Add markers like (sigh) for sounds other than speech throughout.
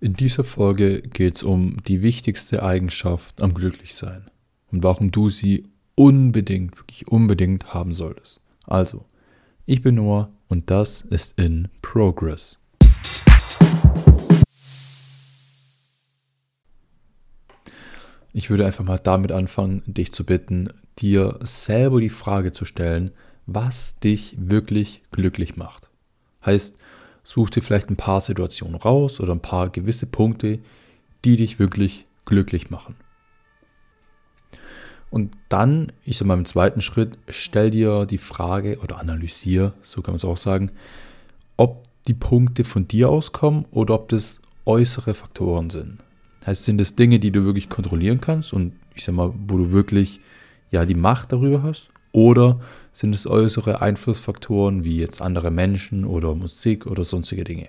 In dieser Folge geht es um die wichtigste Eigenschaft am Glücklichsein und warum du sie unbedingt, wirklich unbedingt haben solltest. Also, ich bin Noah und das ist in Progress. Ich würde einfach mal damit anfangen, dich zu bitten, dir selber die Frage zu stellen, was dich wirklich glücklich macht. Heißt, such dir vielleicht ein paar Situationen raus oder ein paar gewisse Punkte, die dich wirklich glücklich machen. Und dann, ich sag mal im zweiten Schritt, stell dir die Frage oder analysier, so kann man es auch sagen, ob die Punkte von dir auskommen oder ob das äußere Faktoren sind. Heißt, sind es Dinge, die du wirklich kontrollieren kannst und ich sag mal, wo du wirklich ja die Macht darüber hast? Oder sind es äußere Einflussfaktoren wie jetzt andere Menschen oder Musik oder sonstige Dinge?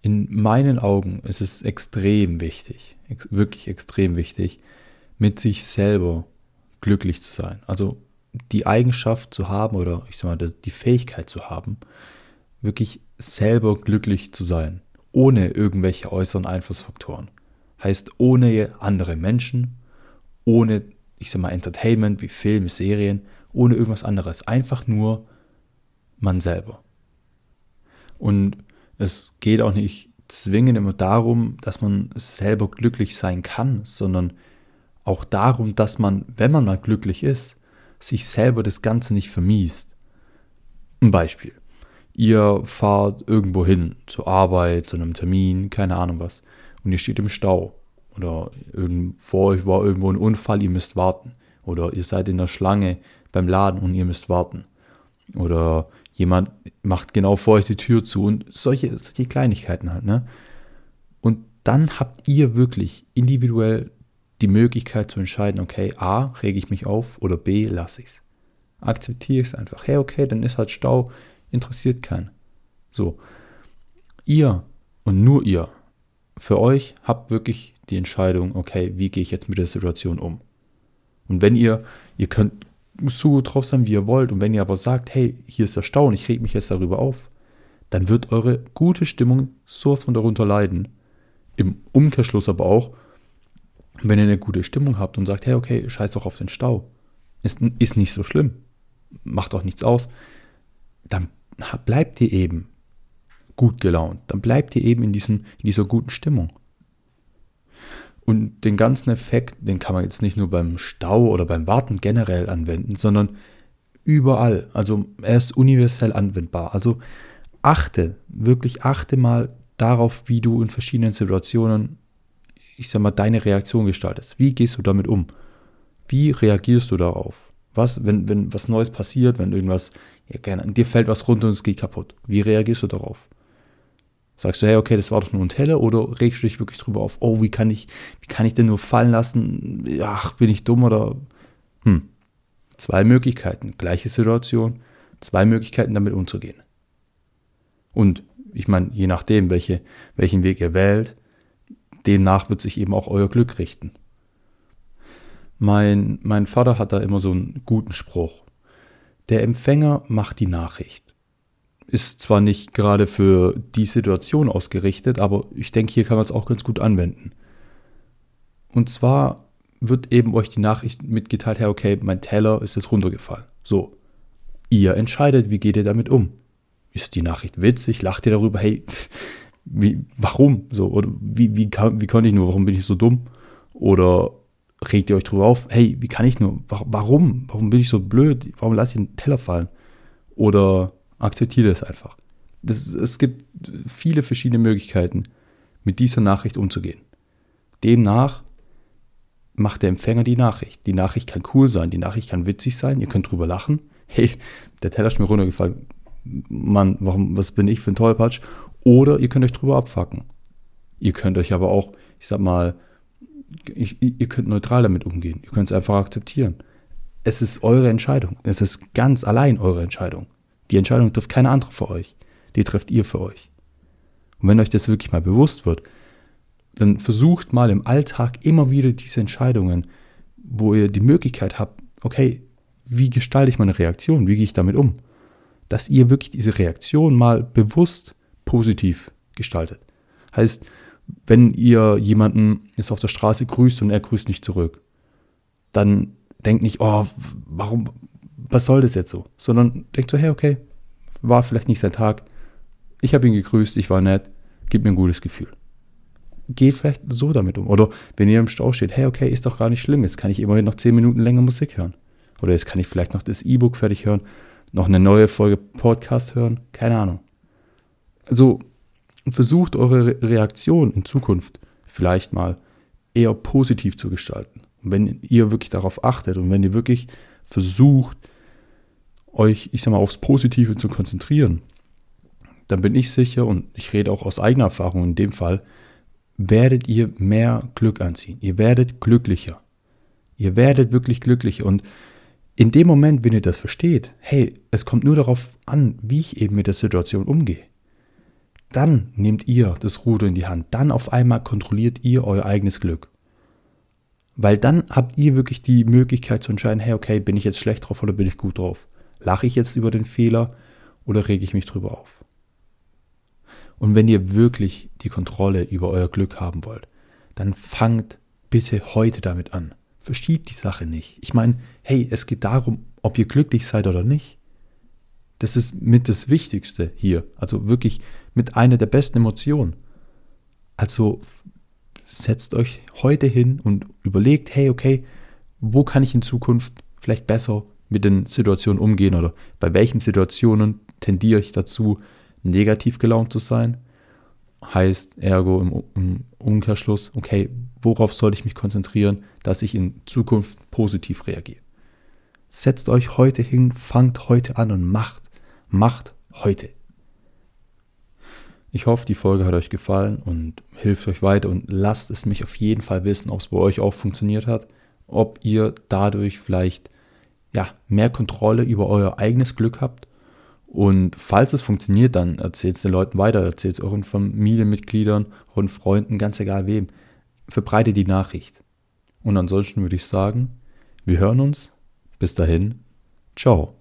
In meinen Augen ist es extrem wichtig, wirklich extrem wichtig, mit sich selber glücklich zu sein. Also die Eigenschaft zu haben oder ich sag mal, die Fähigkeit zu haben, wirklich selber glücklich zu sein ohne irgendwelche äußeren Einflussfaktoren. Heißt ohne andere Menschen, ohne, ich sag mal, Entertainment wie Filme, Serien, ohne irgendwas anderes. Einfach nur man selber. Und es geht auch nicht zwingend immer darum, dass man selber glücklich sein kann, sondern auch darum, dass man, wenn man mal glücklich ist, sich selber das Ganze nicht vermiest. Ein Beispiel ihr fahrt irgendwo hin, zur Arbeit, zu einem Termin, keine Ahnung was, und ihr steht im Stau. Oder vor euch war irgendwo ein Unfall, ihr müsst warten. Oder ihr seid in der Schlange beim Laden und ihr müsst warten. Oder jemand macht genau vor euch die Tür zu und solche, solche Kleinigkeiten halt, ne? Und dann habt ihr wirklich individuell die Möglichkeit zu entscheiden, okay, A, rege ich mich auf oder B, lasse ich es. Akzeptiere ich es einfach. Hey, okay, dann ist halt Stau, interessiert keinen. So, ihr und nur ihr, für euch habt wirklich die Entscheidung, okay, wie gehe ich jetzt mit der Situation um? Und wenn ihr, ihr könnt so drauf sein, wie ihr wollt, und wenn ihr aber sagt, hey, hier ist der Stau und ich reg mich jetzt darüber auf, dann wird eure gute Stimmung sowas von darunter leiden. Im Umkehrschluss aber auch, wenn ihr eine gute Stimmung habt und sagt, hey, okay, scheiß doch auf den Stau. Ist, ist nicht so schlimm. Macht auch nichts aus. Dann bleibt ihr eben gut gelaunt. Dann bleibt ihr eben in, diesem, in dieser guten Stimmung. Und den ganzen Effekt, den kann man jetzt nicht nur beim Stau oder beim Warten generell anwenden, sondern überall. Also er ist universell anwendbar. Also achte, wirklich achte mal darauf, wie du in verschiedenen Situationen, ich sag mal, deine Reaktion gestaltest. Wie gehst du damit um? Wie reagierst du darauf? Was, wenn, wenn was Neues passiert, wenn irgendwas, ja, gerne, dir fällt was runter und es geht kaputt. Wie reagierst du darauf? Sagst du, hey, okay, das war doch nur ein Teller oder regst du dich wirklich drüber auf, oh, wie kann ich, wie kann ich denn nur fallen lassen? Ach, bin ich dumm oder, hm. Zwei Möglichkeiten, gleiche Situation, zwei Möglichkeiten damit umzugehen. Und ich meine, je nachdem, welche, welchen Weg ihr wählt, demnach wird sich eben auch euer Glück richten. Mein, mein Vater hat da immer so einen guten Spruch. Der Empfänger macht die Nachricht. Ist zwar nicht gerade für die Situation ausgerichtet, aber ich denke, hier kann man es auch ganz gut anwenden. Und zwar wird eben euch die Nachricht mitgeteilt, hey, okay, mein Teller ist jetzt runtergefallen. So. Ihr entscheidet, wie geht ihr damit um? Ist die Nachricht witzig? Lacht ihr darüber? Hey, (laughs) wie, warum? So, oder wie, wie, wie konnte ich nur? Warum bin ich so dumm? Oder regt ihr euch drüber auf, hey, wie kann ich nur, warum, warum bin ich so blöd, warum lasse ich den Teller fallen? Oder akzeptiert es einfach. Das, es gibt viele verschiedene Möglichkeiten, mit dieser Nachricht umzugehen. Demnach macht der Empfänger die Nachricht. Die Nachricht kann cool sein, die Nachricht kann witzig sein, ihr könnt drüber lachen. Hey, der Teller ist mir runtergefallen. Mann, warum, was bin ich für ein Tollpatsch? Oder ihr könnt euch drüber abfacken. Ihr könnt euch aber auch, ich sag mal, ich, ihr könnt neutral damit umgehen. Ihr könnt es einfach akzeptieren. Es ist eure Entscheidung. Es ist ganz allein eure Entscheidung. Die Entscheidung trifft keine andere für euch. Die trifft ihr für euch. Und wenn euch das wirklich mal bewusst wird, dann versucht mal im Alltag immer wieder diese Entscheidungen, wo ihr die Möglichkeit habt, okay, wie gestalte ich meine Reaktion? Wie gehe ich damit um? Dass ihr wirklich diese Reaktion mal bewusst positiv gestaltet. Heißt, wenn ihr jemanden jetzt auf der Straße grüßt und er grüßt nicht zurück, dann denkt nicht, oh, warum, was soll das jetzt so? Sondern denkt so, hey, okay, war vielleicht nicht sein Tag. Ich habe ihn gegrüßt, ich war nett, gib mir ein gutes Gefühl. Geht vielleicht so damit um. Oder wenn ihr im Stau steht, hey, okay, ist doch gar nicht schlimm, jetzt kann ich immerhin noch 10 Minuten länger Musik hören. Oder jetzt kann ich vielleicht noch das E-Book fertig hören, noch eine neue Folge Podcast hören, keine Ahnung. Also versucht eure Reaktion in Zukunft vielleicht mal eher positiv zu gestalten. Und wenn ihr wirklich darauf achtet und wenn ihr wirklich versucht, euch, ich sag mal, aufs Positive zu konzentrieren, dann bin ich sicher, und ich rede auch aus eigener Erfahrung in dem Fall, werdet ihr mehr Glück anziehen. Ihr werdet glücklicher. Ihr werdet wirklich glücklicher. Und in dem Moment, wenn ihr das versteht, hey, es kommt nur darauf an, wie ich eben mit der Situation umgehe, dann nehmt ihr das Ruder in die Hand. Dann auf einmal kontrolliert ihr euer eigenes Glück. Weil dann habt ihr wirklich die Möglichkeit zu entscheiden, hey, okay, bin ich jetzt schlecht drauf oder bin ich gut drauf? Lache ich jetzt über den Fehler oder rege ich mich drüber auf? Und wenn ihr wirklich die Kontrolle über euer Glück haben wollt, dann fangt bitte heute damit an. Verschiebt die Sache nicht. Ich meine, hey, es geht darum, ob ihr glücklich seid oder nicht. Das ist mit das Wichtigste hier. Also wirklich mit einer der besten Emotionen. Also setzt euch heute hin und überlegt, hey, okay, wo kann ich in Zukunft vielleicht besser mit den Situationen umgehen oder bei welchen Situationen tendiere ich dazu, negativ gelaunt zu sein. Heißt ergo im, im Umkehrschluss, okay, worauf soll ich mich konzentrieren, dass ich in Zukunft positiv reagiere. Setzt euch heute hin, fangt heute an und macht. Macht heute. Ich hoffe, die Folge hat euch gefallen und hilft euch weiter und lasst es mich auf jeden Fall wissen, ob es bei euch auch funktioniert hat, ob ihr dadurch vielleicht ja, mehr Kontrolle über euer eigenes Glück habt. Und falls es funktioniert, dann erzählt es den Leuten weiter, erzählt es euren Familienmitgliedern, euren Freunden, ganz egal wem. Verbreitet die Nachricht. Und ansonsten würde ich sagen, wir hören uns. Bis dahin, ciao.